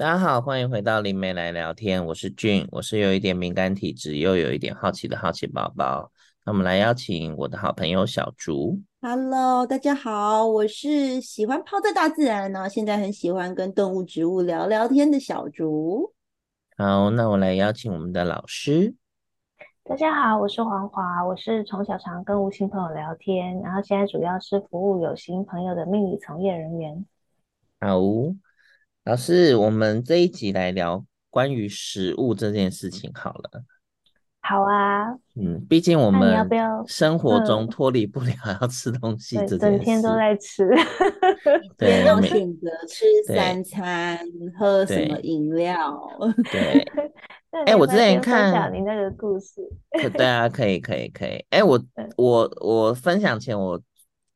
大家好，欢迎回到灵媒来聊天，我是俊，我是有一点敏感体质又有一点好奇的好奇宝宝。那我们来邀请我的好朋友小竹。Hello，大家好，我是喜欢泡在大自然然后，现在很喜欢跟动物、植物聊聊天的小竹。好，那我来邀请我们的老师。大家好，我是黄华，我是从小常跟无心朋友聊天，然后现在主要是服务有心朋友的命理从业人员。好。老师，我们这一集来聊关于食物这件事情好了。好啊，嗯，毕竟我们要不要生活中脱离不了要吃东西这件事，整天都在吃，对，要选择吃三餐，喝什么饮料，对。哎、欸，我之前看讲你那个故事，可对啊，可以，可以，可以。哎、欸，我我我分享前，我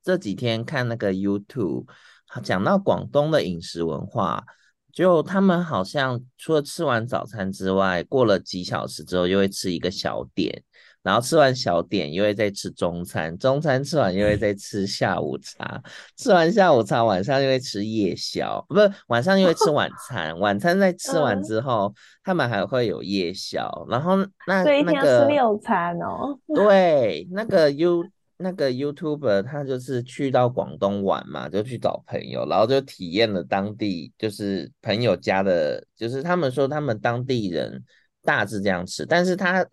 这几天看那个 YouTube。讲到广东的饮食文化，就他们好像除了吃完早餐之外，过了几小时之后又会吃一个小点，然后吃完小点又会再吃中餐，中餐吃完又会再吃下午茶，吃完下午茶晚上又会吃夜宵，不是晚上又会吃晚餐，晚餐在吃完之后，他们还会有夜宵，然后那所以一天要吃六餐哦，对，那个 U。那个 YouTuber 他就是去到广东玩嘛，就去找朋友，然后就体验了当地就是朋友家的，就是他们说他们当地人大致这样吃，但是他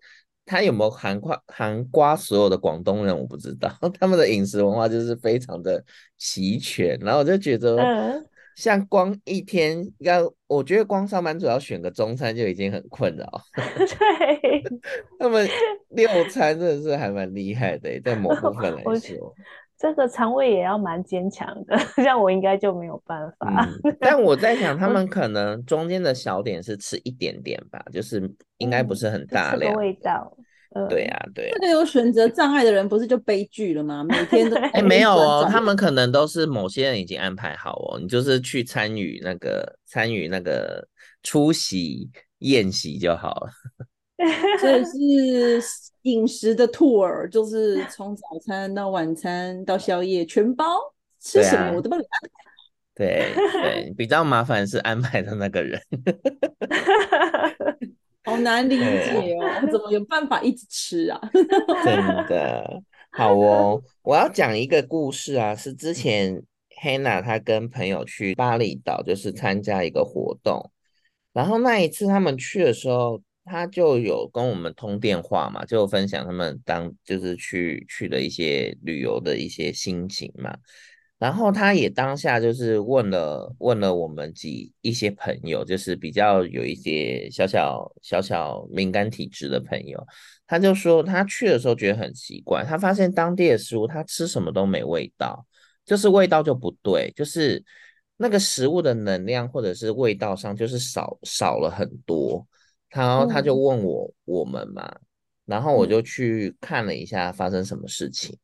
他有没有含括含瓜所有的广东人我不知道，他们的饮食文化就是非常的齐全，然后我就觉得。嗯像光一天要，我觉得光上班族要选个中餐就已经很困扰。对，他们六餐真的是还蛮厉害的，在某部分 来说，这个肠胃也要蛮坚强的，像我应该就没有办法。嗯、但我在想，他们可能中间的小点是吃一点点吧，就是应该不是很大量、嗯、味道。对呀、啊，对呀、啊。这个有选择障碍的人不是就悲剧了吗？每天都 哎、欸，没有哦，他们可能都是某些人已经安排好哦，你就是去参与那个参与那个出席宴席就好了。所以是饮食的 tour，就是从早餐到晚餐到宵夜全包，吃什么我都帮你安排。对，比较麻烦是安排的那个人。好难理解哦，怎么有办法一直吃啊？真的好哦，我要讲一个故事啊，是之前 Hannah 她跟朋友去巴厘岛，就是参加一个活动，然后那一次他们去的时候，他就有跟我们通电话嘛，就分享他们当就是去去的一些旅游的一些心情嘛。然后他也当下就是问了问了我们几一些朋友，就是比较有一些小小小小敏感体质的朋友，他就说他去的时候觉得很奇怪，他发现当地的食物他吃什么都没味道，就是味道就不对，就是那个食物的能量或者是味道上就是少少了很多。然后他就问我、嗯、我们嘛，然后我就去看了一下发生什么事情。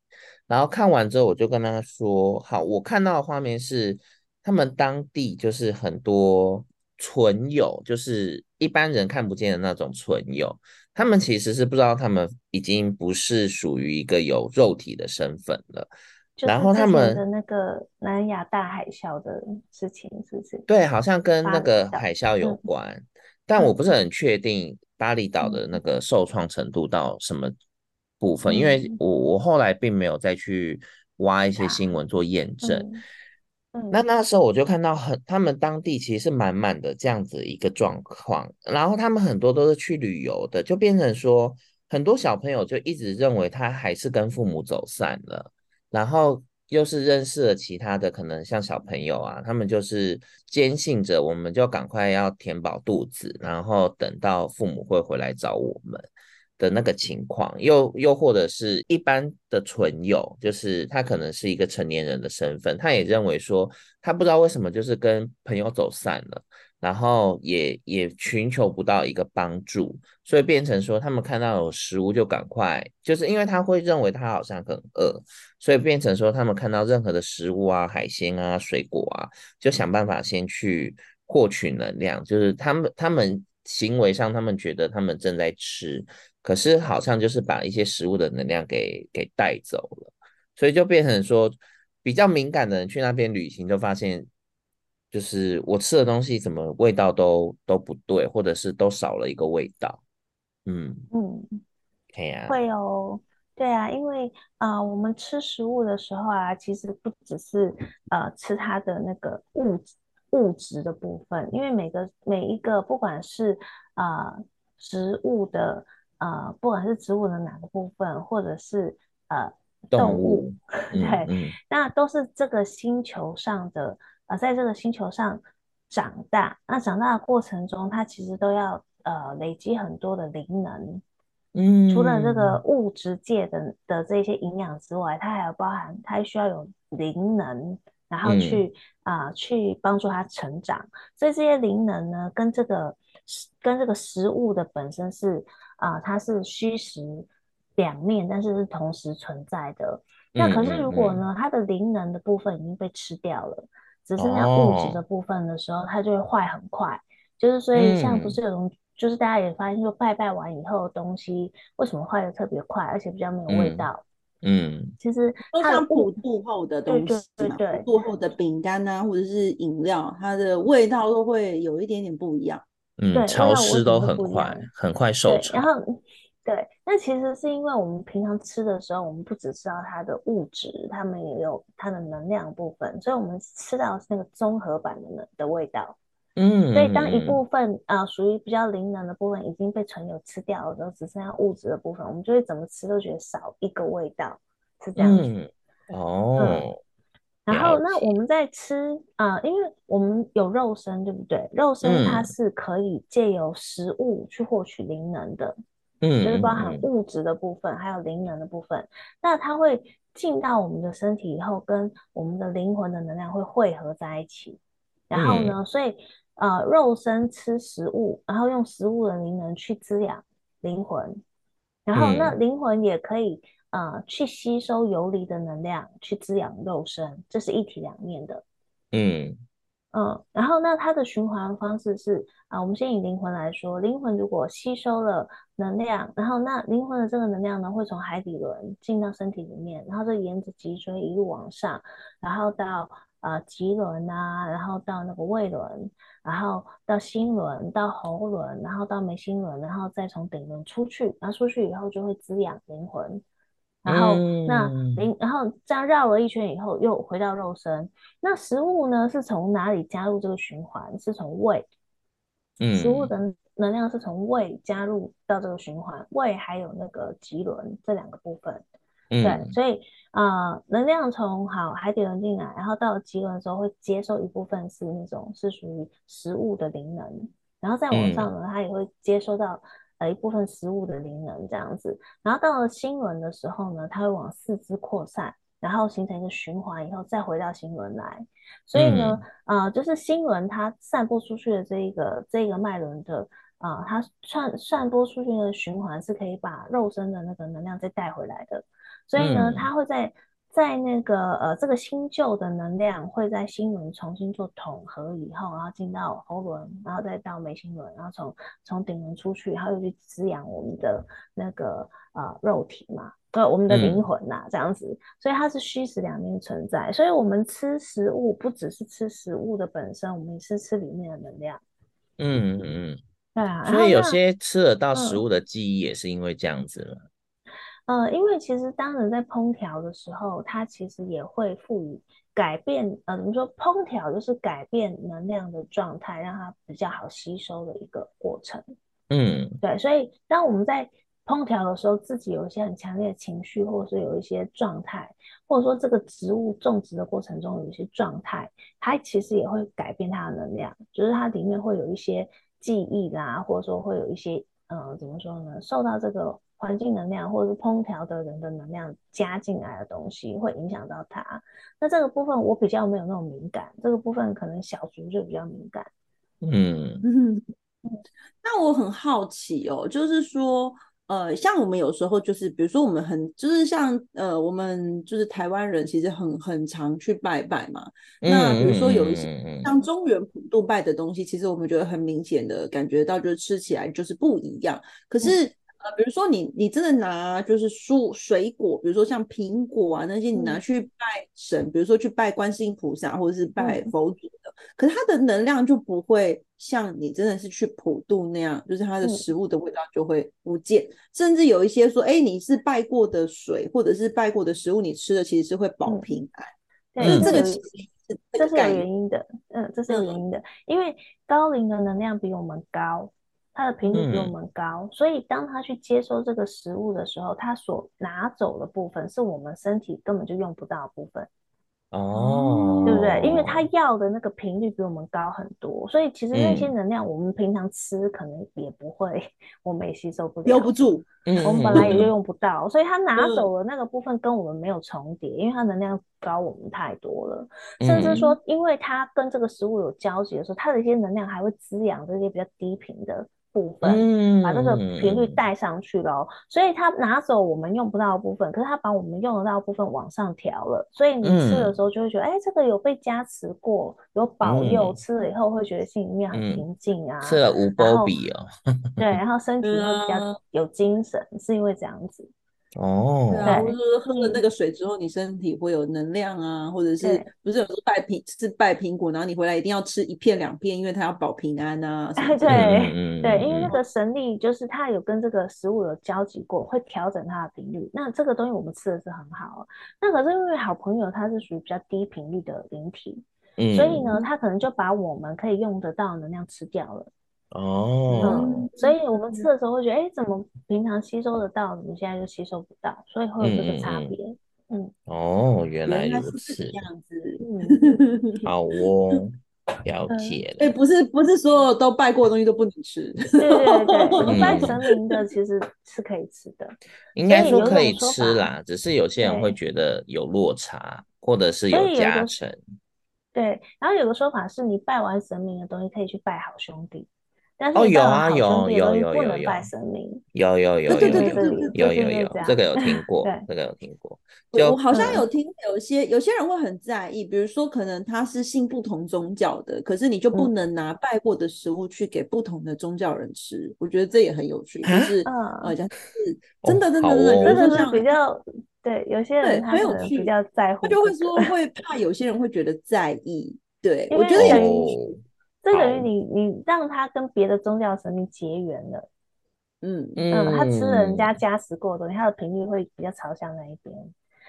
然后看完之后，我就跟他说：“好，我看到的画面是他们当地就是很多存有，就是一般人看不见的那种存有。他们其实是不知道，他们已经不是属于一个有肉体的身份了。然后他们的那个南亚大海啸的事情是不是？对，好像跟那个海啸有关，嗯、但我不是很确定巴厘岛的那个受创程度到什么。”部分，因为我我后来并没有再去挖一些新闻做验证，那那时候我就看到很他们当地其实是满满的这样子一个状况，然后他们很多都是去旅游的，就变成说很多小朋友就一直认为他还是跟父母走散了，然后又是认识了其他的可能像小朋友啊，他们就是坚信着我们就赶快要填饱肚子，然后等到父母会回来找我们。的那个情况，又又或者是一般的存有，就是他可能是一个成年人的身份，他也认为说，他不知道为什么就是跟朋友走散了，然后也也寻求不到一个帮助，所以变成说他们看到有食物就赶快，就是因为他会认为他好像很饿，所以变成说他们看到任何的食物啊、海鲜啊、水果啊，就想办法先去获取能量，就是他们他们行为上他们觉得他们正在吃。可是好像就是把一些食物的能量给给带走了，所以就变成说比较敏感的人去那边旅行，就发现就是我吃的东西怎么味道都都不对，或者是都少了一个味道。嗯。嗯，会哦，对啊，因为啊、呃，我们吃食物的时候啊，其实不只是呃吃它的那个物质物质的部分，因为每个每一个不管是啊、呃、植物的呃，不管是植物的哪个部分，或者是呃动物，动 物对，嗯、那都是这个星球上的。呃，在这个星球上长大，那长大的过程中，它其实都要呃累积很多的灵能。嗯，除了这个物质界的的这些营养之外，它还有包含它需要有灵能，然后去啊、嗯呃、去帮助它成长。所以这些灵能呢，跟这个跟这个食物的本身是啊、呃，它是虚实两面，但是是同时存在的。那可是如果呢，它的灵能的部分已经被吃掉了。只剩下物质的部分的时候，哦、它就会坏很快。就是所以，像不是有种，嗯、就是大家也发现，说拜拜完以后的东西为什么坏的特别快，而且比较没有味道？嗯，嗯其实它像普渡后的东西，对对对，普渡后的饼干啊，或者是饮料，它的味道都会有一点点不一样。嗯，对潮湿都很快，很快受潮。然后。对，那其实是因为我们平常吃的时候，我们不只知道它的物质，它们也有它的能量部分，所以我们吃到的是那个综合版的的味道。嗯，所以当一部分啊、呃、属于比较灵能的部分已经被纯油吃掉了之后，只剩下物质的部分，我们就会怎么吃都觉得少一个味道，是这样子。嗯、哦、嗯。然后那我们在吃啊、呃，因为我们有肉身，对不对？肉身它是可以借由食物去获取灵能的。嗯，就是包含物质的部分，嗯、还有灵能的部分。那它会进到我们的身体以后，跟我们的灵魂的能量会汇合在一起。然后呢，嗯、所以呃，肉身吃食物，然后用食物的灵能去滋养灵魂。然后那灵魂也可以呃去吸收游离的能量，去滋养肉身，这是一体两面的。嗯。嗯，然后那它的循环方式是啊，我们先以灵魂来说，灵魂如果吸收了能量，然后那灵魂的这个能量呢，会从海底轮进到身体里面，然后就沿着脊椎一路往上，然后到呃脐轮啊，然后到那个胃轮，然后到心轮，到喉轮，然后到眉心轮，然后再从顶轮出去，然后出去以后就会滋养灵魂。然后那灵，然后这样绕了一圈以后，又回到肉身。那食物呢，是从哪里加入这个循环？是从胃。嗯，食物的能量是从胃加入到这个循环，胃还有那个脐轮这两个部分。嗯，对，所以啊、呃，能量从好海底轮进来，然后到了脐轮的时候，会接受一部分是那种是属于食物的灵能，然后再往上呢，它也会接收到。呃，一部分食物的灵能这样子，然后到了心轮的时候呢，它会往四肢扩散，然后形成一个循环，以后再回到心轮来。所以呢，呃，就是心轮它散播出去的这一个这一个脉轮的啊、呃，它散散播出去的循环是可以把肉身的那个能量再带回来的。所以呢，它会在。在那个呃，这个新旧的能量会在心轮重新做统合以后，然后进到喉轮，然后再到眉心轮，然后从从顶轮出去，然后又去滋养我们的那个呃肉体嘛，呃我们的灵魂呐、啊，嗯、这样子，所以它是虚实两面存在。所以我们吃食物不只是吃食物的本身，我们也是吃里面的能量。嗯嗯嗯，对啊。所以有些吃得到食物的记忆也是因为这样子了。嗯呃，因为其实当人在烹调的时候，它其实也会赋予改变，呃，怎么说？烹调就是改变能量的状态，让它比较好吸收的一个过程。嗯，对。所以当我们在烹调的时候，自己有一些很强烈的情绪，或者是有一些状态，或者说这个植物种植的过程中有一些状态，它其实也会改变它的能量，就是它里面会有一些记忆啦，或者说会有一些，呃，怎么说呢？受到这个。环境能量或者是烹调的人的能量加进来的东西，会影响到它。那这个部分我比较没有那种敏感，这个部分可能小竹就比较敏感。嗯嗯。那我很好奇哦，就是说，呃，像我们有时候就是，比如说我们很就是像呃，我们就是台湾人，其实很很常去拜拜嘛。那比如说有一些像中原普渡拜的东西，其实我们觉得很明显的感觉到，就是吃起来就是不一样。可是。嗯呃，比如说你你真的拿就是蔬水果，比如说像苹果啊那些，你拿去拜神，嗯、比如说去拜观世音菩萨或者是拜佛祖的，嗯、可是它的能量就不会像你真的是去普渡那样，就是它的食物的味道就会不见，嗯、甚至有一些说，哎，你是拜过的水或者是拜过的食物，你吃的其实是会保平安。嗯、对，这个其实是这是有原因的，嗯，这是有原因的，因为高龄的能量比我们高。它的频率比我们高，嗯，所以当他去接收这个食物的时候，他所拿走的部分是我们身体根本就用不到的部分。哦，对不对？因为他要的那个频率比我们高很多，所以其实那些能量我们平常吃可能也不会，嗯、我们也吸收不了，留不住。我们本来也就用不到，所以他拿走了那个部分跟我们没有重叠，因为它能量高我们太多了，甚至说，因为它跟这个食物有交集的时候，它的一些能量还会滋养这些比较低频的。部分，嗯，把这个频率带上去了，嗯，所以他拿走我们用不到的部分，可是他把我们用得到的部分往上调了，所以你吃的时候就会觉得，哎，嗯，欸，这个有被加持过，有保佑，嗯，吃了以后会觉得心里面很平静啊，吃了无波比哦，对，然后 身体会比较有精神，是因为这样子。哦，对啊，或者说喝了那个水之后，你身体会有能量啊，或者是不是有时候拜苹是拜苹果，然后你回来一定要吃一片两片，因为它要保平安啊。对对对，因为那个神力就是它有跟这个食物有交集过，会调整它的频率。那这个东西我们吃的是很好，那可是因为好朋友他是属于比较低频率的灵体，嗯，所以呢，他可能就把我们可以用得到的能量吃掉了。哦、嗯，所以我们吃的时候会觉得，哎、欸，怎么平常吸收得到，怎么现在就吸收不到？所以会有这个差别。嗯，嗯哦，原来如此，这样子。嗯，好哦，了解了。哎、欸，不是，不是所有都拜过的东西都不能吃。对对对，拜神明的其实是可以吃的，应该说可以吃啦，只是有些人会觉得有落差，或者是有加成。对，然后有个说法是你拜完神明的东西，可以去拜好兄弟。哦，有啊，有有有有有，有有有，对对对对有有有，这个有听过，这个有听过。我好像有听，有些有些人会很在意，比如说可能他是信不同宗教的，可是你就不能拿拜过的食物去给不同的宗教人吃。我觉得这也很有趣，就是好像是真的真的真的，真的是比较对有些人他可能比较在乎，他就会说会怕有些人会觉得在意。对，我觉得也。这等于你你让他跟别的宗教神明结缘了，嗯嗯，他吃了人家加持过的东西，他的频率会比较朝向那一边，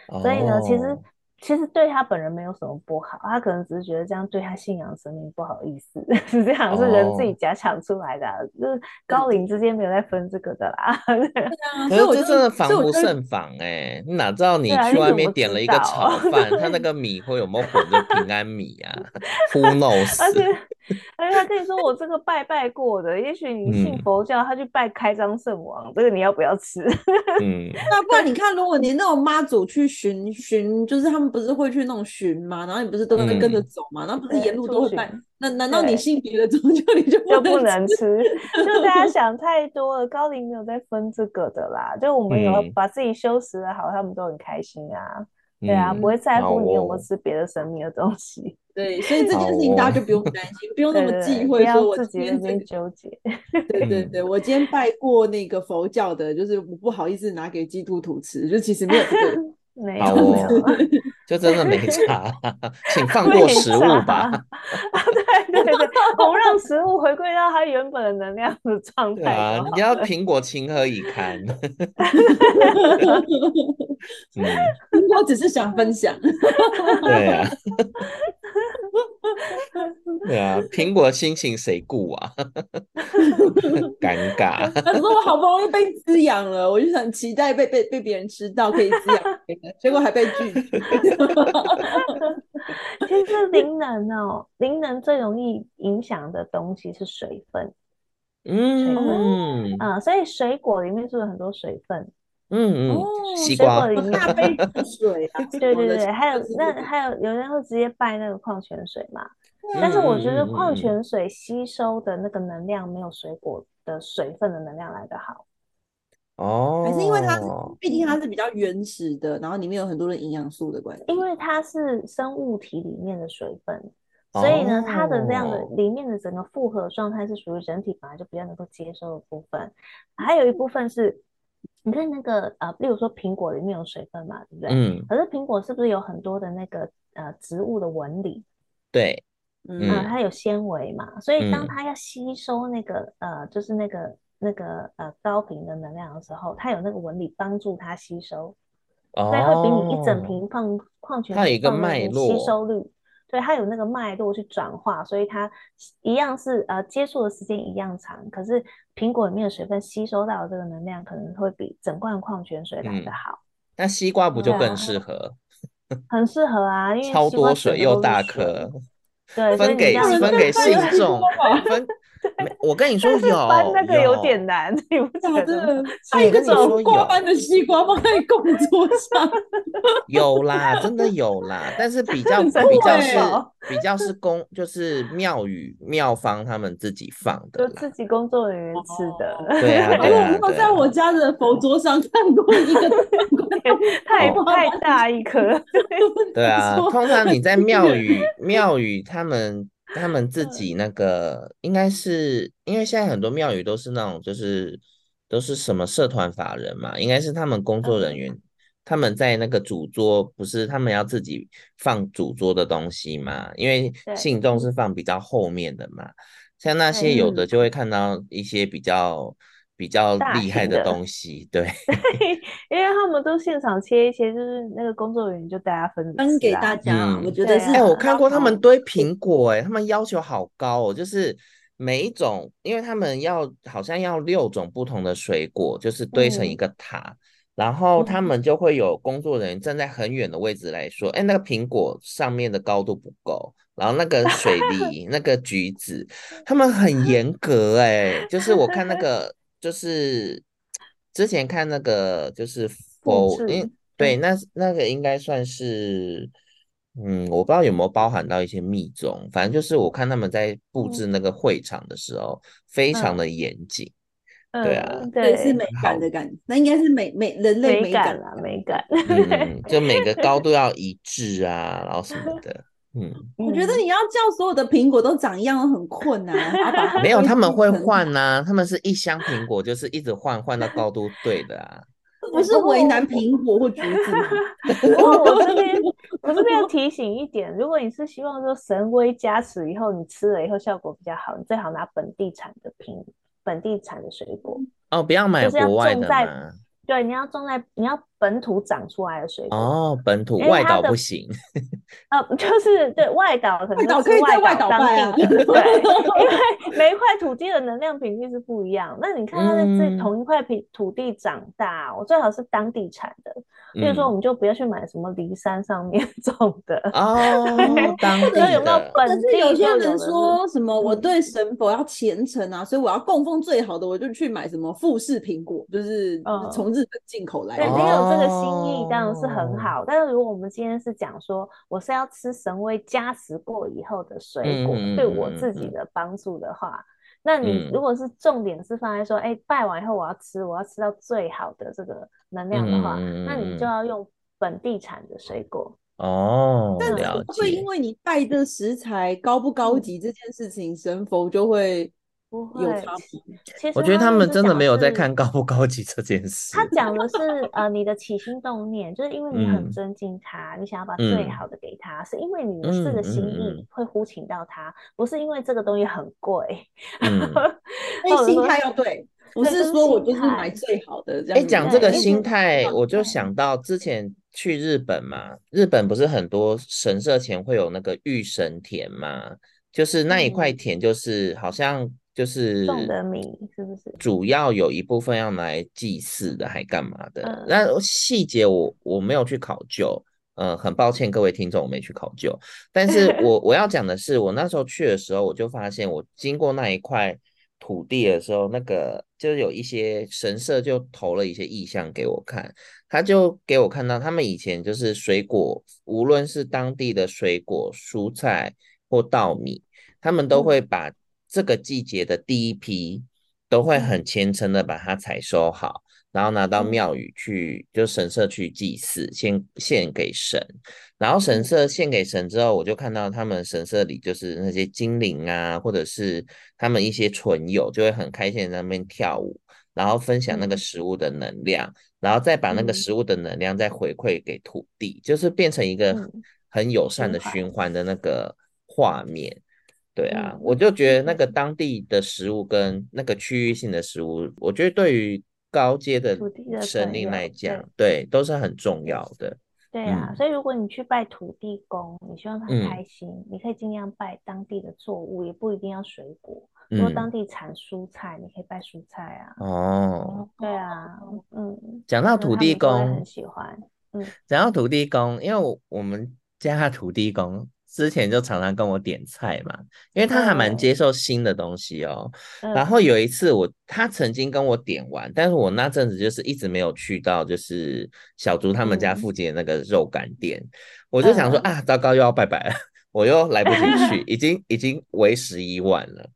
哦、所以呢，其实。其实对他本人没有什么不好，他可能只是觉得这样对他信仰神明不好意思，是这样，是人自己假想出来的，啊，oh. 就是高龄之间没有在分这个的啦。对啊，可是这真的防不胜防哎，欸，你哪知道你去外面点了一个炒 饭，他那个米会有没有混着平安米啊？Who knows？而且而且他可以说我这个拜拜过的，也许你信佛教，他去拜开张圣王，这个你要不要吃？嗯，那不然你看，如果你那种妈祖去寻寻，就是他们。不是会去那种巡嘛？然后你不是都会跟着走吗？然后不是沿路都会拜？那难道你信别的宗教你就就不能吃？就大家想太多了。高龄没有在分这个的啦，就我们有把自己修持的好，他们都很开心啊。对啊，不会在乎你有没有吃别的神秘的东西。对，所以这件事情大家就不用担心，不用那么忌讳，说我今天在纠结。对对对，我今天拜过那个佛教的，就是我不好意思拿给基督徒吃，就其实没有这个。没有没有，就真的没差，请放过食物吧。对对对，我们让食物回归到它原本的能量的状态。啊，你要苹果情何以堪？我只是想分享。对啊。对啊，苹果的心情谁顾啊？尴尬。他说我好不容易被滋养了，我就想期待被被被别人吃到，可以滋养别人，结果还被拒绝。其实灵能哦，灵能最容易影响的东西是水分。嗯啊，所以水果里面是有很多水分。嗯嗯，西瓜里面大杯水啊，对对对，还有那还有有人会直接拜那个矿泉水嘛？但是我觉得矿泉水吸收的那个能量没有水果的水分的能量来得好。哦，还是因为它毕竟它是比较原始的，然后里面有很多的营养素的关系。因为它是生物体里面的水分，所以呢，它的这样的里面的整个复合状态是属于人体本来就比较能够接受的部分，还有一部分是。你看那个呃，例如说苹果里面有水分嘛，对不对？嗯。可是苹果是不是有很多的那个呃植物的纹理？对。嗯、呃，它有纤维嘛，所以当它要吸收那个、嗯、呃，就是那个那个呃高频的能量的时候，它有那个纹理帮助它吸收，哦、所以会比你一整瓶矿矿泉水它有一个脉络吸收率。对，它有那个脉络去转化，所以它一样是呃接触的时间一样长，可是苹果里面的水分吸收到的这个能量可能会比整罐矿泉水来的好。那、嗯、西瓜不就更适合？啊、很适合啊，因为超多水又大颗。对，分给分给信众，分。我跟你说有，那个有点难，你不觉得？他一个手瓜般的西瓜放在供桌上 有啦，真的有啦，但是比较比较是比较是公，就是庙宇庙方他们自己放的，就自己工作人员吃的。对啊，对啊，我在我家的佛桌上看过一个，太太大一颗。对啊，通常你在庙宇庙宇他们。他们自己那个应该是，因为现在很多庙宇都是那种，就是都是什么社团法人嘛，应该是他们工作人员，他们在那个主桌，不是他们要自己放主桌的东西嘛？因为信众是放比较后面的嘛，像那些有的就会看到一些比较。比较厉害的东西，对，因为他们都现场切一些，就是那个工作人员就大家分分给大家。嗯、我觉得是，哎、欸，我看过他们堆苹果、欸，哎，他们要求好高哦，就是每一种，因为他们要好像要六种不同的水果，就是堆成一个塔，嗯、然后他们就会有工作人员站在很远的位置来说，哎、欸，那个苹果上面的高度不够，然后那个水 梨、那个橘子，他们很严格、欸，哎，就是我看那 个。就是之前看那个，就是否，因对，那那个应该算是，嗯，我不知道有没有包含到一些密宗，反正就是我看他们在布置那个会场的时候，非常的严谨，对啊，对，是美感的感觉，那应该是美美人类美感啦，美感，嗯，就每个高度要一致啊，然后什么的。嗯，我觉得你要叫所有的苹果都长一样很困难。没有，他们会换呐、啊，他们是一箱苹果，就是一直换，换到高度对的啊。不是为难苹果或橘子吗？我这边我这边要提醒一点，如果你是希望说神威加持以后，你吃了以后效果比较好，你最好拿本地产的苹本地产的水果哦，不要买国外的嘛。对，你要种在你要本土长出来的水果哦，本土外岛不行。呃，就是对外岛可能是可以在外岛当地，对，因为每一块土地的能量频率是不一样。那你看它在这同一块土地长大，我最好是当地产的。比如说，我们就不要去买什么梨山上面 种的哦，当 地的。有没有本地？有些人说什么我对神佛要虔诚啊，所以我要供奉最好的，我就去买什么富士苹果，就是从日本进口来的。这个心意当然是很好。但是如果我们今天是讲说我是要吃神威加持过以后的水果，对我自己的帮助的话。那你如果是重点是放在说，哎、嗯欸，拜完以后我要吃，我要吃到最好的这个能量的话，嗯、那你就要用本地产的水果哦。但不会因为你拜的食材高不高级这件事情，嗯、神佛就会。不会有差别。其实我觉得他们真的没有在看高不高级这件事。他讲的 是呃，你的起心动念，就是因为你很尊敬他，嗯、你想要把最好的给他，嗯、是因为你的这个心意会呼请到他，不是因为这个东西很贵。所以心态要对，不是说我就是买最好的这样。哎，讲这个心态，我就想到之前去日本嘛，日本不是很多神社前会有那个御神田嘛，就是那一块田，就是好像。就是种的米是不是？主要有一部分要来祭祀的，还干嘛的？那细节我我没有去考究，呃，很抱歉各位听众，我没去考究。但是 我我要讲的是，我那时候去的时候，我就发现，我经过那一块土地的时候，那个就是有一些神社就投了一些意象给我看，他就给我看到，他们以前就是水果，无论是当地的水果、蔬菜或稻米，他们都会把。这个季节的第一批都会很虔诚的把它采收好，然后拿到庙宇去，就神社去祭祀，献献给神。然后神社献给神之后，我就看到他们神社里就是那些精灵啊，或者是他们一些存友，就会很开心在那边跳舞，然后分享那个食物的能量，然后再把那个食物的能量再回馈给土地，就是变成一个很友善的循环的那个画面。对啊，我就觉得那个当地的食物跟那个区域性的食物，我觉得对于高阶的神灵来讲，对，都是很重要的。对啊，所以如果你去拜土地公，你希望他开心，你可以尽量拜当地的作物，也不一定要水果。如果当地产蔬菜，你可以拜蔬菜啊。哦，对啊，嗯。讲到土地公，很喜欢。嗯，讲到土地公，因为我我们家土地公。之前就常常跟我点菜嘛，因为他还蛮接受新的东西哦。嗯、然后有一次我他曾经跟我点完，但是我那阵子就是一直没有去到，就是小竹他们家附近的那个肉干店，嗯、我就想说、嗯、啊，糟糕，又要拜拜了，我又来不及去，已经已经为时已晚了。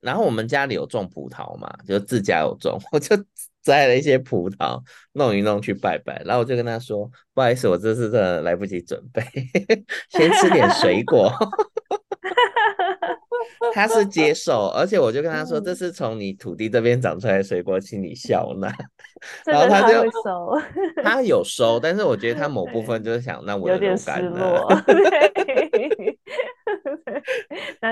然后我们家里有种葡萄嘛，就自家有种，我就。摘了一些葡萄，弄一弄去拜拜，然后我就跟他说：“不好意思，我这次真的来不及准备，先吃点水果。” 他是接受，而且我就跟他说：“这是从你土地这边长出来的水果，请你笑纳。”然后他就收，他有收，但是我觉得他某部分就是想让我有点失落。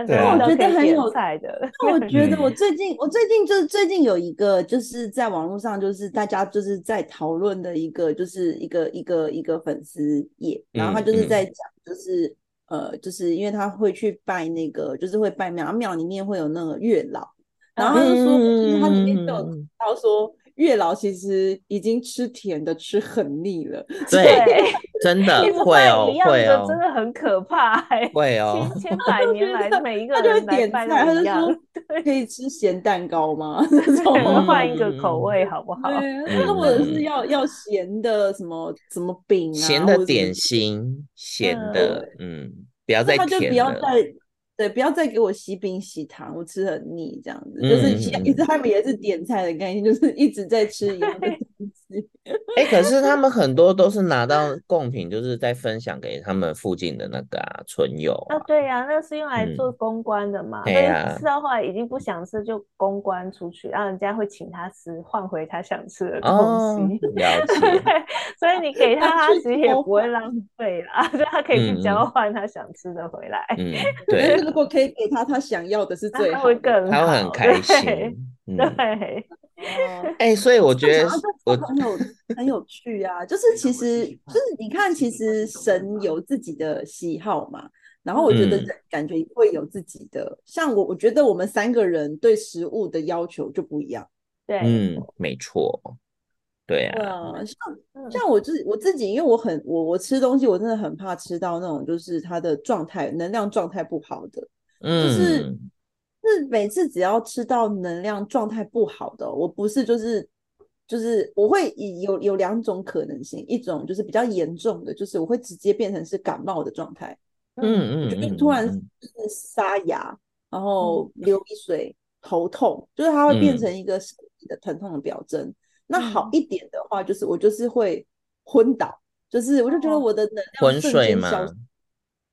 对，我觉得很有才的。那我觉得我最近，我最近就是最近有一个，就是在网络上，就是大家就是在讨论的一个，就是一个一个一个粉丝页，然后他就是在讲，就是呃，就是因为他会去拜那个，就是会拜庙，庙里面会有那个月老，然后他就说，就是他里面就有到说。月老其实已经吃甜的吃很腻了，对，真的会哦，会哦，真的很可怕，会哦，千千百年来每一个人他就点菜，他就说可以吃咸蛋糕吗？我们换一个口味好不好？对，或者是要要咸的什么什么饼啊，咸的点心，咸的，嗯，不要再甜了。对，不要再给我洗饼洗糖，我吃很腻，这样子、嗯、就是一直他们也是点菜的概念，就是一直在吃一样的东西。哎、欸，可是他们很多都是拿到贡品，就是在分享给他们附近的那个啊村友啊。啊对呀、啊，那是用来做公关的嘛。对呀、嗯。吃到后来已经不想吃，就公关出去，让人家会请他吃，换回他想吃的东西。哦、了 解。所以你给 他，他其实也不会浪费啦，就他可以去交换他想吃的回来。嗯，对。如果可以给他他想要的是最好，他会更他会很开心。对，哎、嗯欸，所以我觉得我很有很有趣啊，就是其实就是你看，其实神有自己的喜好嘛，然后我觉得感觉会有自己的，嗯、像我我觉得我们三个人对食物的要求就不一样。对，嗯，没错，对啊，对啊，像像我自我自己，因为我很我我吃东西，我真的很怕吃到那种就是它的状态能量状态不好的，嗯，就是。是每次只要吃到能量状态不好的，我不是就是就是我会有有两种可能性，一种就是比较严重的，就是我会直接变成是感冒的状态，嗯嗯，就突然就是沙哑，然后流鼻水、头痛，就是它会变成一个身体的疼痛的表征。那好一点的话，就是我就是会昏倒，就是我就觉得我的能量瞬间消失。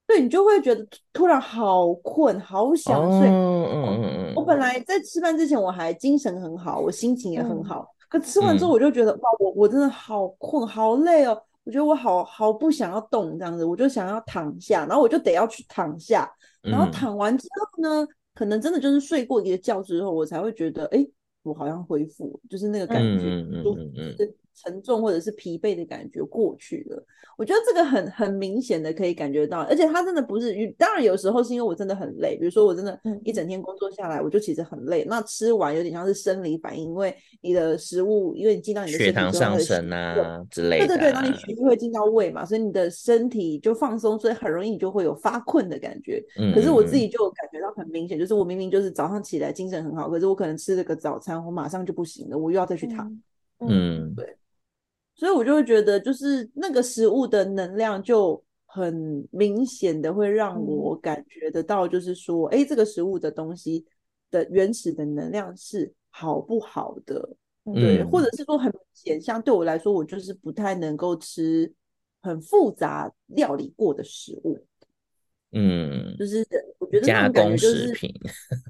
对，你就会觉得突然好困，好想睡。嗯嗯嗯。我本来在吃饭之前我还精神很好，我心情也很好。嗯、可吃完之后我就觉得、嗯、哇，我我真的好困，好累哦。我觉得我好好不想要动这样子，我就想要躺下，然后我就得要去躺下。然后躺完之后呢，嗯、可能真的就是睡过一个觉之后，我才会觉得，哎，我好像恢复，就是那个感觉。嗯嗯嗯嗯。嗯沉重或者是疲惫的感觉过去了，我觉得这个很很明显的可以感觉到，而且他真的不是，当然有时候是因为我真的很累，比如说我真的一整天工作下来，我就其实很累，那吃完有点像是生理反应，因为你的食物，因为你进到你的血糖上升啊之类的，对对对，然后你血液会进到胃嘛，所以你的身体就放松，所以很容易你就会有发困的感觉。可是我自己就感觉到很明显，就是我明明就是早上起来精神很好，可是我可能吃了个早餐，我马上就不行了，我又要再去躺。嗯，对。所以我就会觉得，就是那个食物的能量就很明显的会让我感觉得到，就是说，哎、嗯，这个食物的东西的原始的能量是好不好的，嗯、对，或。者是说很明显，像对我来说，我就是不太能够吃很复杂料理过的食物，嗯，就是我觉得那种感觉就是加工食品。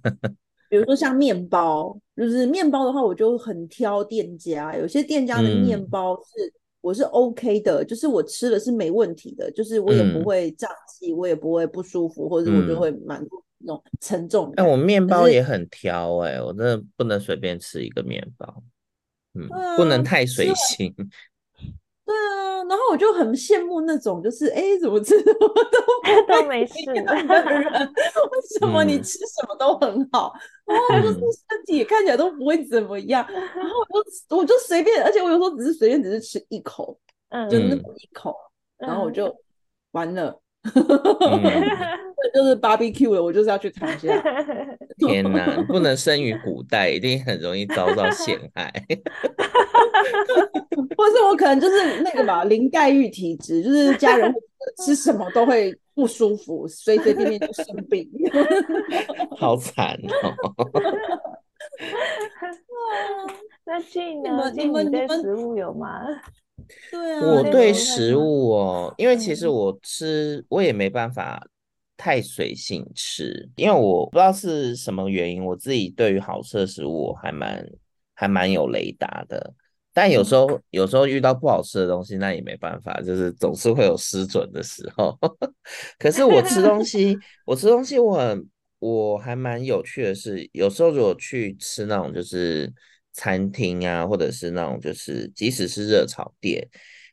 比如说像面包，就是面包的话，我就很挑店家。有些店家的面包是、嗯、我是 OK 的，就是我吃了是没问题的，就是我也不会胀气，嗯、我也不会不舒服，或者我就会满足那种沉重。哎，我面包也很挑哎、欸，我真的不能随便吃一个面包，嗯，啊、不能太随性。对啊，然后我就很羡慕那种，就是哎，怎么吃什么都 都没事的人，为什么你吃什么都很好？然后就是身体也看起来都不会怎么样。然后我就我就随便，而且我有时候只是随便，只是吃一口，嗯，就那么一口，然后我就完了，就是 barbecue 了，我就是要去尝一下。天哪，不能生于古代，一定很容易遭到陷害。或是我可能就是那个吧，林黛玉体质，就是家人吃什么都会不舒服，随随便便就生病，好惨哦。那静呢？你们对食物有吗？对啊，我对食物哦，因为其实我吃我也没办法太随性吃，因为我不知道是什么原因，我自己对于好吃的食物我还蛮还蛮有雷达的。但有时候，有时候遇到不好吃的东西，那也没办法，就是总是会有失准的时候。可是我吃东西，我吃东西，我很，我还蛮有趣的是，有时候如果去吃那种就是餐厅啊，或者是那种就是即使是热炒店，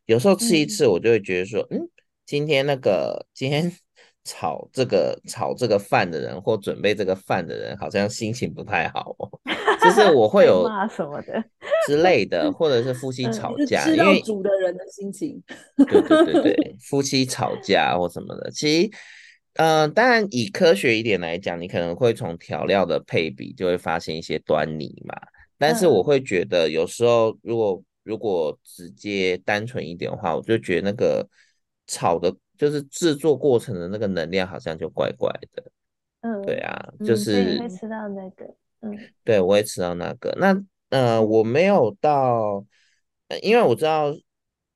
有时候吃一次，我就会觉得说，嗯，今天那个今天。炒这个炒这个饭的人，或准备这个饭的人，好像心情不太好哦。就是我会有什么的之类的，或者是夫 妻吵架，因为煮的人的心情。对对对对，夫妻吵架或什么的，其实，嗯、呃，当然以科学一点来讲，你可能会从调料的配比就会发现一些端倪嘛。但是我会觉得，有时候如果如果直接单纯一点的话，我就觉得那个炒的。就是制作过程的那个能量好像就怪怪的，嗯，对啊，就是、嗯、会吃到那个，嗯，对，我会吃到那个。那呃，我没有到，因为我知道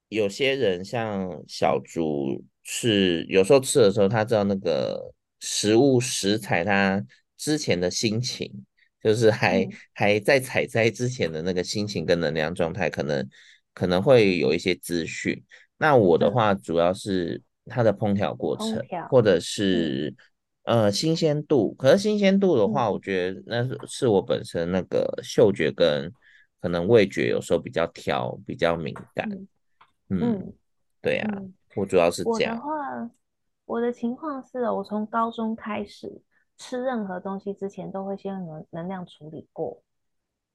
有些人像小竹是有时候吃的时候，他知道那个食物食材他之前的心情，就是还、嗯、还在采摘之前的那个心情跟能量状态，可能可能会有一些资讯。那我的话主要是。它的烹调过程，或者是、嗯、呃新鲜度，可是新鲜度的话，我觉得那是我本身那个嗅觉跟可能味觉有时候比较挑，比较敏感。嗯，嗯对呀、我主要是这样。我的话，我的情况是，我从高中开始吃任何东西之前，都会先能能量处理过，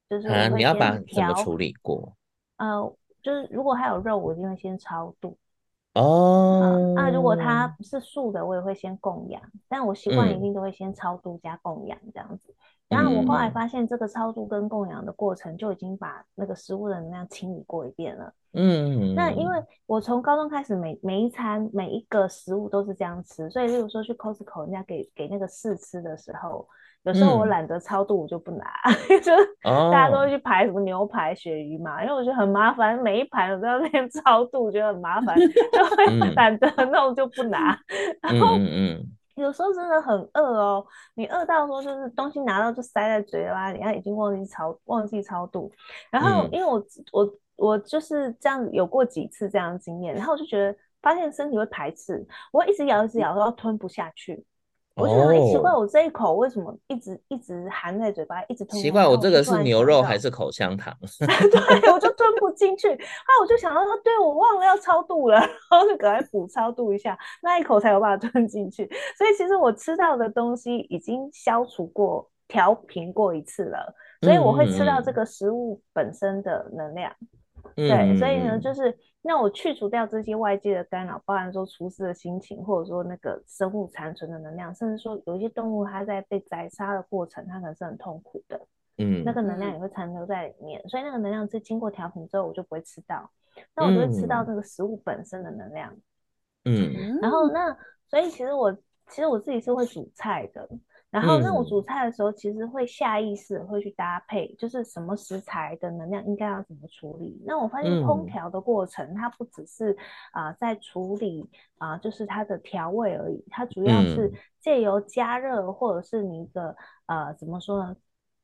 就是啊，你要把怎么处理过？呃，就是如果还有肉，我一定会先超度。哦，那、啊、如果它是素的，我也会先供养，但我习惯一定都会先超度加供养这样子。然后我后来发现，这个超度跟供养的过程就已经把那个食物的能量清理过一遍了。嗯，那因为我从高中开始每，每每一餐每一个食物都是这样吃，所以例如说去 Costco 人家给给那个试吃的时候。有时候我懒得超度，我就不拿，嗯、就大家都会去排什么牛排、鳕鱼嘛，因为我觉得很麻烦，每一盘我都要那边 超度，我觉得很麻烦，就会懒得弄就不拿。嗯、然后有时候真的很饿哦，你饿到说就是东西拿到就塞在嘴巴里，你看已经忘记超忘记超度。然后因为我我我就是这样有过几次这样的经验，然后我就觉得发现身体会排斥，我会一直咬一直咬，然后吞不下去。我觉得很奇怪，我这一口为什么一直一直含在嘴巴，一直吞？奇怪，我这个是牛肉还 是口香糖？对，我就吞不进去。啊，我就想到说，对，我忘了要超度了，然后就赶快补超度一下，那一口才有办法吞进去。所以其实我吃到的东西已经消除过、调平过一次了，所以我会吃到这个食物本身的能量。嗯、对，所以呢，就是。那我去除掉这些外界的干扰，包含说厨师的心情，或者说那个生物残存的能量，甚至说有一些动物它在被宰杀的过程，它可能是很痛苦的，嗯，那个能量也会残留在里面，所以那个能量是经过调频之后，我就不会吃到，那我就会吃到那个食物本身的能量，嗯，然后那所以其实我其实我自己是会煮菜的。然后，那我煮菜的时候，其实会下意识会去搭配，就是什么食材的能量应该要怎么处理。那我发现烹调的过程，它不只是啊、呃、在处理啊、呃，就是它的调味而已，它主要是借由加热或者是你的呃怎么说呢？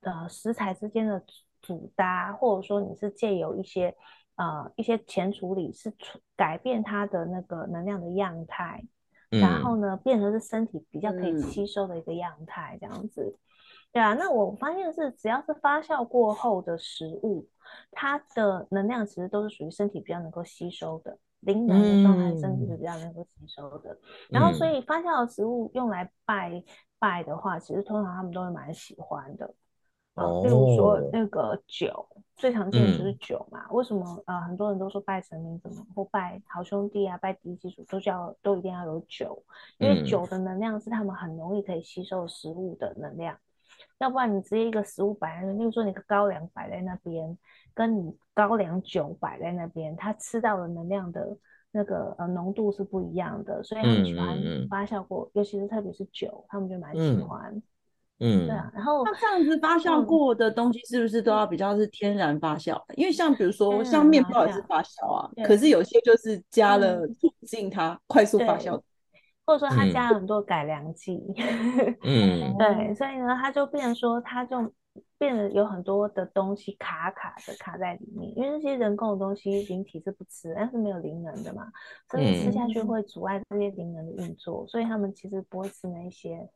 呃，食材之间的组搭，或者说你是借由一些呃一些前处理，是处改变它的那个能量的样态。嗯、然后呢，变成是身体比较可以吸收的一个样态，这样子。嗯、对啊，那我发现是只要是发酵过后的食物，它的能量其实都是属于身体比较能够吸收的，灵能的状态，身体是比较能够吸收的。嗯、然后，所以发酵的食物用来拜拜的话，其实通常他们都会蛮喜欢的。啊，例如说那个酒，哦、最常见的就是酒嘛。嗯、为什么啊、呃？很多人都说拜神明怎么或拜好兄弟啊，拜地基主都叫都一定要有酒，因为酒的能量是他们很容易可以吸收食物的能量。嗯、要不然你直接一个食物摆在那，例如说你个高粱摆在那边，跟你高粱酒摆在那边，它吃到的能量的那个呃浓度是不一样的，所以很喜欢发酵过，嗯嗯、尤其是特别是酒，他们就蛮喜欢。嗯嗯，对啊，然后那这样子发酵过的东西是不是都要比较是天然发酵？嗯、因为像比如说像面包也是发酵啊，可是有些就是加了促进它快速发酵，或者说它加了很多改良剂。嗯，对，所以呢，它就变成说，它就变得有很多的东西卡卡的卡在里面，因为那些人工的东西灵体是不吃，但是没有灵能的嘛，所以吃下去会阻碍这些灵能的运作，嗯、所以他们其实不会吃那一些。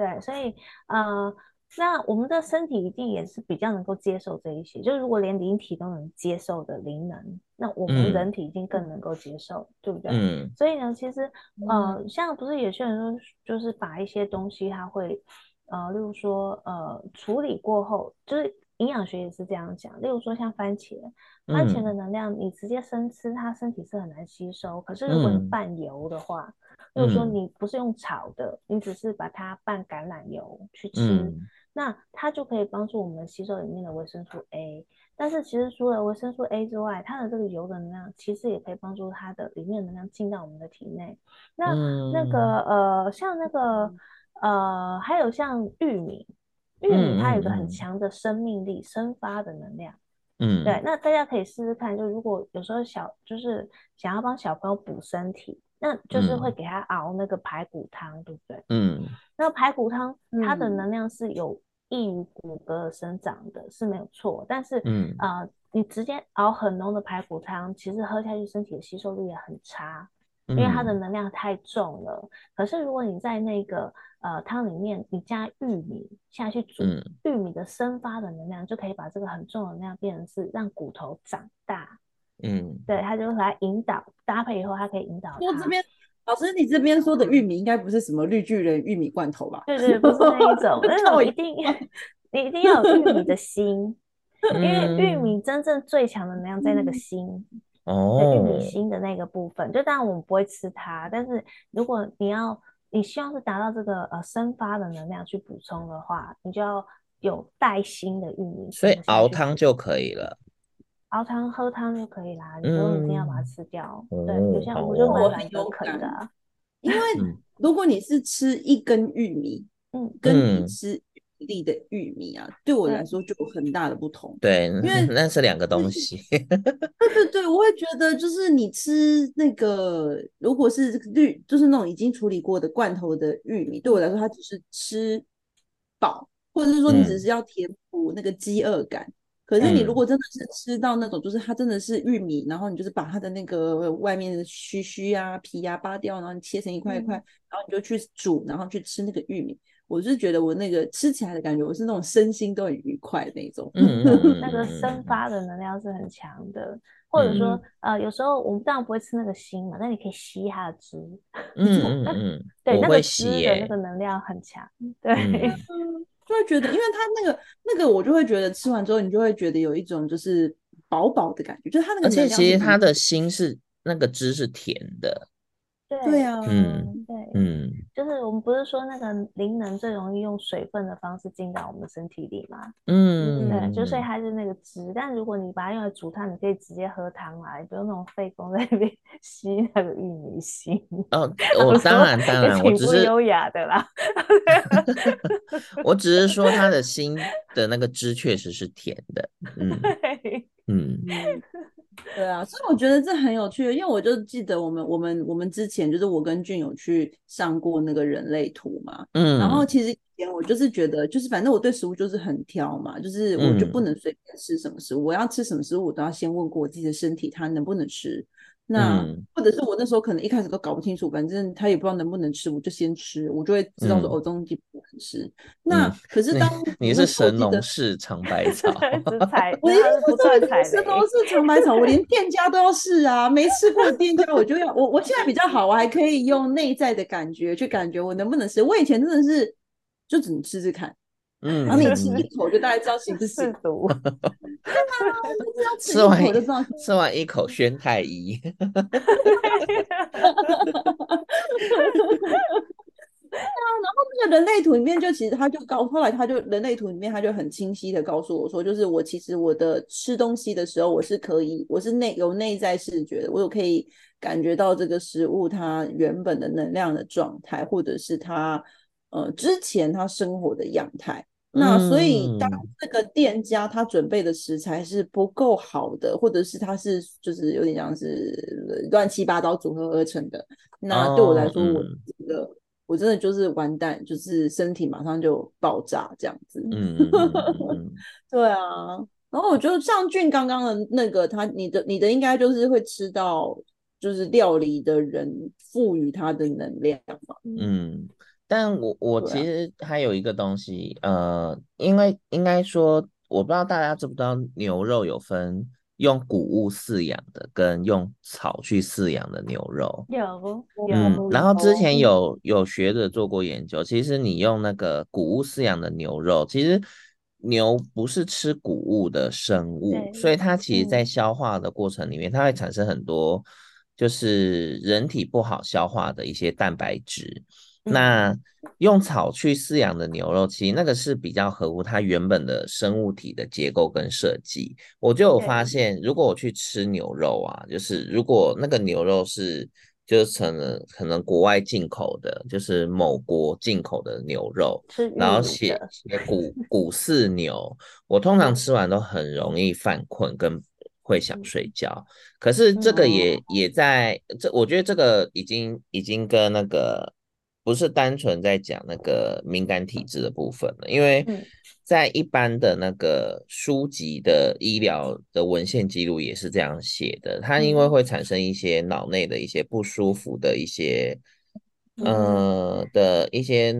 对，所以呃，那我们的身体一定也是比较能够接受这一些。就是如果连灵体都能接受的灵能，那我们人体一定更能够接受，嗯、对不对？嗯。所以呢，其实呃，像不是有些人说，就是把一些东西，它会呃，例如说呃，处理过后，就是营养学也是这样讲。例如说像番茄，番茄的能量你直接生吃，它身体是很难吸收。可是如果你拌油的话，就是说，你不是用炒的，嗯、你只是把它拌橄榄油去吃，嗯、那它就可以帮助我们吸收里面的维生素 A。但是其实除了维生素 A 之外，它的这个油的能量其实也可以帮助它的里面的能量进到我们的体内。那、嗯、那个呃，像那个呃，还有像玉米，玉米它有一个很强的生命力、生发的能量。嗯，对。那大家可以试试看，就如果有时候小就是想要帮小朋友补身体。那就是会给他熬那个排骨汤，嗯、对不对？嗯。那排骨汤它的能量是有益于骨骼生长的，嗯、是没有错。但是，嗯啊、呃，你直接熬很浓的排骨汤，其实喝下去身体的吸收率也很差，因为它的能量太重了。嗯、可是如果你在那个呃汤里面你加玉米下去煮，嗯、玉米的生发的能量就可以把这个很重的能量变成是让骨头长大。嗯，对，他就来引导搭配以后，他可以引导。我这边老师，你这边说的玉米应该不是什么绿巨人玉米罐头吧？对对，不是那一种，那种一定 你一定要有玉米的心，因为玉米真正最强的能量在那个心哦，玉米心的那个部分。就当然我们不会吃它，但是如果你要你希望是达到这个呃生发的能量去补充的话，你就要有带心的玉米，所以熬汤就可以了。熬汤喝汤就可以啦，你不用一定要把它吃掉。嗯、对，有些我就蛮蛮有可的、啊，因为如果你是吃一根玉米，嗯，跟你吃一粒的玉米啊，嗯、对我来说就有很大的不同。对，因为 那是两个东西。对对对，我会觉得就是你吃那个，如果是绿，就是那种已经处理过的罐头的玉米，对我来说它只是吃饱，或者是说你只是要填补那个饥饿感。嗯可是你如果真的是吃到那种，就是它真的是玉米，嗯、然后你就是把它的那个外面的须须啊、皮呀、啊、扒掉，然后你切成一块一块，嗯、然后你就去煮，然后去吃那个玉米。我是觉得我那个吃起来的感觉，我是那种身心都很愉快的那种。嗯，那个生发的能量是很强的，或者说、嗯、呃，有时候我们当然不会吃那个心嘛，那你可以吸它的汁。嗯嗯嗯，对，那个汁的那个能量很强。对。嗯 就会觉得，因为它那个那个，我就会觉得吃完之后，你就会觉得有一种就是饱饱的感觉，就是它那个。而且其实它的心是那个汁是甜的。对啊，嗯，对，嗯，就是我们不是说那个灵能最容易用水分的方式进到我们身体里吗？嗯，对，就所以它是那个汁。但如果你把它用来煮汤，你可以直接喝汤来，不用那种费工在那边 吸那个玉米芯。哦，我当然当然，我只是优雅的啦。我只是说它的 心的那个汁确实是甜的。嗯嗯。对啊，所以我觉得这很有趣，因为我就记得我们我们我们之前就是我跟俊有去上过那个人类图嘛，嗯，然后其实以前我就是觉得就是反正我对食物就是很挑嘛，就是我就不能随便吃什么食物，嗯、我要吃什么食物我都要先问过我自己的身体它能不能吃，那、嗯、或者是我那时候可能一开始都搞不清楚，反正他也不知道能不能吃，我就先吃，我就会知道说哦，东西不能吃。嗯、那、嗯、可是当你，你是神农氏尝百 草，我一定不算神农氏尝百草，我连店家都要试啊，没吃过的店家我就要我我现在比较好，我还可以用内在的感觉去感觉我能不能吃。我以前真的是就只能吃吃看。嗯，然后你吃一口就大概知道是不是毒，对吗？吃完一口就知道，吃完一口宣太医。对啊，然后那个人类图里面就其实他就告，后来他就人类图里面他就很清晰的告诉我说，就是我其实我的吃东西的时候，我是可以，我是内有内在视觉的，我有可以感觉到这个食物它原本的能量的状态，或者是它呃之前他生活的样态。那所以，当这个店家他准备的食材是不够好的，或者是他是就是有点像是乱七八糟组合而成的，那对我来说，我觉得我真的就是完蛋，就是身体马上就爆炸这样子。嗯，对啊。然后我觉得像俊刚刚的那个，他你的你的应该就是会吃到就是料理的人赋予他的能量嘛。嗯。但我我其实还有一个东西，啊、呃，因为应该说，我不知道大家知不知道，牛肉有分用谷物饲养的跟用草去饲养的牛肉。有，嗯，然后之前有有学者做过研究，其实你用那个谷物饲养的牛肉，其实牛不是吃谷物的生物，所以它其实在消化的过程里面，它会产生很多就是人体不好消化的一些蛋白质。那用草去饲养的牛肉，其实那个是比较合乎它原本的生物体的结构跟设计。我就有发现，如果我去吃牛肉啊，就是如果那个牛肉是就是成了可能国外进口的，就是某国进口的牛肉，然后写写谷谷饲牛，我通常吃完都很容易犯困跟会想睡觉。可是这个也也在这，我觉得这个已经已经跟那个。不是单纯在讲那个敏感体质的部分了，因为在一般的那个书籍的医疗的文献记录也是这样写的，它因为会产生一些脑内的一些不舒服的一些，呃的一些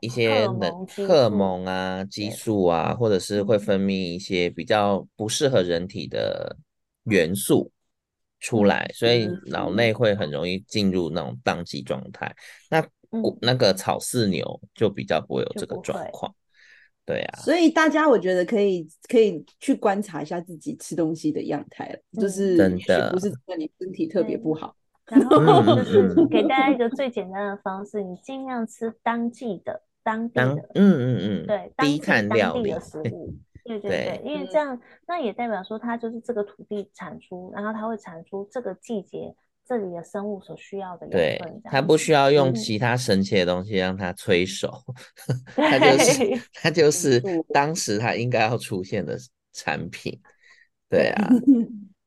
一些能荷尔蒙啊、激素啊，或者是会分泌一些比较不适合人体的元素出来，所以脑内会很容易进入那种宕机状态。那那个草饲牛就比较不会有这个状况，对啊，所以大家我觉得可以可以去观察一下自己吃东西的样态，就是真的不是说你身体特别不好，然后就是给大家一个最简单的方式，你尽量吃当季的、当地的，嗯嗯嗯，对，低碳料理的食物，对对对，因为这样那也代表说它就是这个土地产出，然后它会产出这个季节。这里的生物所需要的养分，它不需要用其他神奇的东西让它催熟，它、嗯、就是它就是当时它应该要出现的产品。对啊，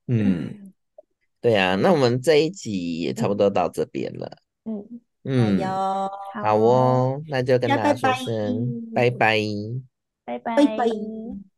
嗯，对啊，那我们这一集也差不多到这边了。嗯嗯，好哦，那就跟大家说声拜拜，拜拜。拜拜拜拜。